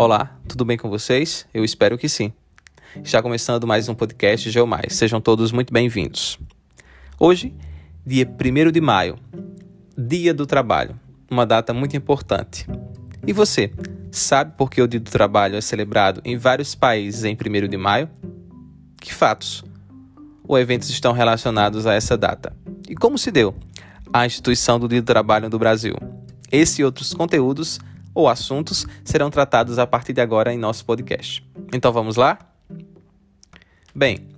Olá, tudo bem com vocês? Eu espero que sim. Está começando mais um podcast Geomais. Sejam todos muito bem-vindos. Hoje, dia 1 de maio, Dia do Trabalho, uma data muito importante. E você, sabe por que o Dia do Trabalho é celebrado em vários países em 1 de maio? Que fatos ou eventos estão relacionados a essa data? E como se deu a instituição do Dia do Trabalho no Brasil? Esse e outros conteúdos ou assuntos serão tratados a partir de agora em nosso podcast. Então vamos lá? Bem,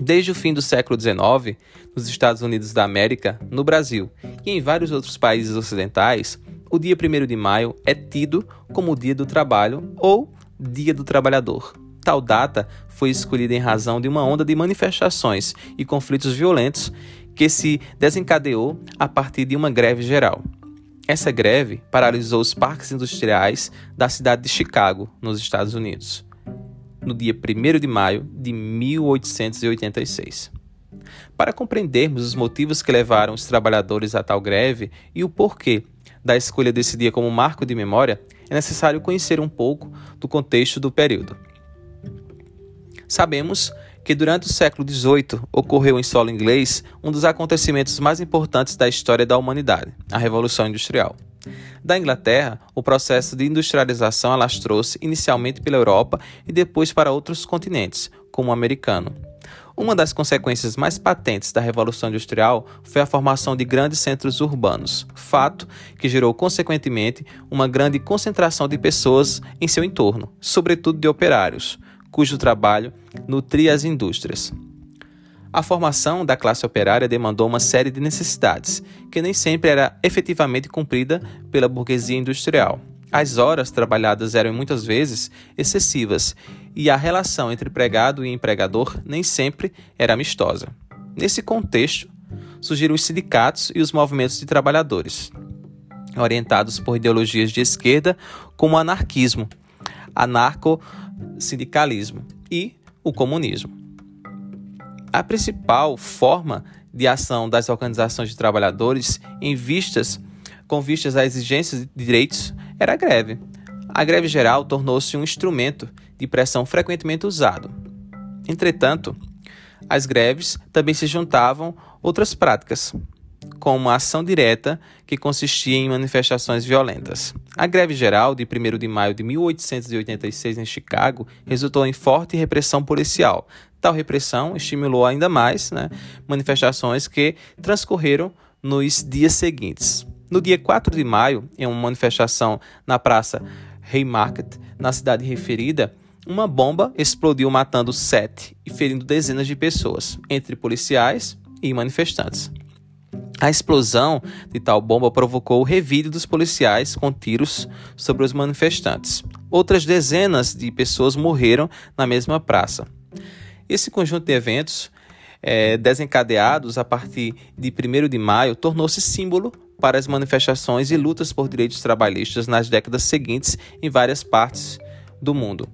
desde o fim do século XIX, nos Estados Unidos da América, no Brasil e em vários outros países ocidentais, o dia 1 de maio é tido como o Dia do Trabalho ou Dia do Trabalhador. Tal data foi escolhida em razão de uma onda de manifestações e conflitos violentos que se desencadeou a partir de uma greve geral. Essa greve paralisou os parques industriais da cidade de Chicago, nos Estados Unidos, no dia 1 de maio de 1886. Para compreendermos os motivos que levaram os trabalhadores a tal greve e o porquê da escolha desse dia como marco de memória, é necessário conhecer um pouco do contexto do período. Sabemos que durante o século XVIII ocorreu em solo inglês um dos acontecimentos mais importantes da história da humanidade, a Revolução Industrial. Da Inglaterra, o processo de industrialização alastrou-se inicialmente pela Europa e depois para outros continentes, como o americano. Uma das consequências mais patentes da Revolução Industrial foi a formação de grandes centros urbanos, fato que gerou, consequentemente, uma grande concentração de pessoas em seu entorno, sobretudo de operários, cujo trabalho nutria as indústrias. A formação da classe operária demandou uma série de necessidades, que nem sempre era efetivamente cumprida pela burguesia industrial. As horas trabalhadas eram muitas vezes excessivas e a relação entre empregado e empregador nem sempre era amistosa. Nesse contexto, surgiram os sindicatos e os movimentos de trabalhadores, orientados por ideologias de esquerda como o anarquismo, anarco sindicalismo e o comunismo. A principal forma de ação das organizações de trabalhadores em vistas com vistas a exigências de direitos era a greve. A greve geral tornou-se um instrumento de pressão frequentemente usado. Entretanto, as greves também se juntavam outras práticas, como a ação direta, que consistia em manifestações violentas. A greve geral de 1 de maio de 1886 em Chicago resultou em forte repressão policial. Tal repressão estimulou ainda mais né, manifestações que transcorreram nos dias seguintes. No dia 4 de maio, em uma manifestação na praça Haymarket, na cidade referida, uma bomba explodiu matando sete e ferindo dezenas de pessoas, entre policiais e manifestantes. A explosão de tal bomba provocou o revide dos policiais com tiros sobre os manifestantes. Outras dezenas de pessoas morreram na mesma praça. Esse conjunto de eventos, é, desencadeados a partir de 1 de maio, tornou-se símbolo para as manifestações e lutas por direitos trabalhistas nas décadas seguintes em várias partes do mundo.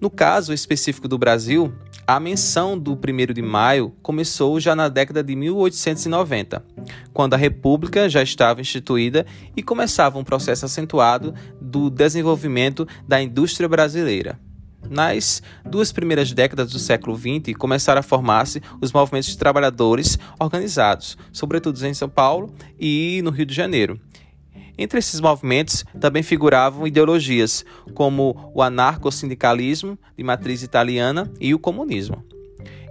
No caso específico do Brasil, a menção do 1 de maio começou já na década de 1890, quando a República já estava instituída e começava um processo acentuado do desenvolvimento da indústria brasileira. Nas duas primeiras décadas do século XX, começaram a formar-se os movimentos de trabalhadores organizados, sobretudo em São Paulo e no Rio de Janeiro, entre esses movimentos também figuravam ideologias como o anarcossindicalismo, de matriz italiana, e o comunismo.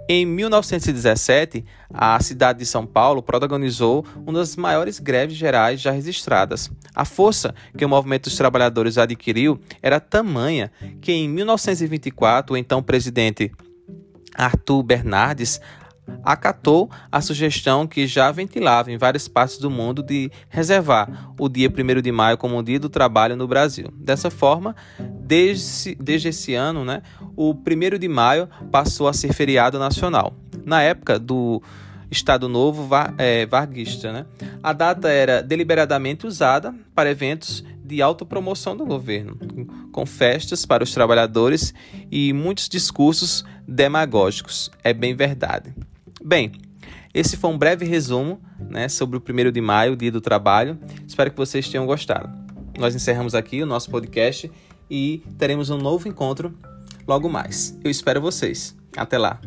Em 1917, a cidade de São Paulo protagonizou uma das maiores greves gerais já registradas. A força que o movimento dos trabalhadores adquiriu era tamanha que, em 1924, o então presidente Arthur Bernardes acatou a sugestão que já ventilava em várias partes do mundo de reservar o dia 1 de maio como o Dia do Trabalho no Brasil. Dessa forma, desde, desde esse ano, né, o 1 de maio passou a ser feriado nacional. Na época do Estado Novo é, Varguista, né, a data era deliberadamente usada para eventos de autopromoção do governo, com festas para os trabalhadores e muitos discursos demagógicos. É bem verdade. Bem, esse foi um breve resumo né, sobre o 1 de maio, Dia do Trabalho. Espero que vocês tenham gostado. Nós encerramos aqui o nosso podcast e teremos um novo encontro logo mais. Eu espero vocês. Até lá!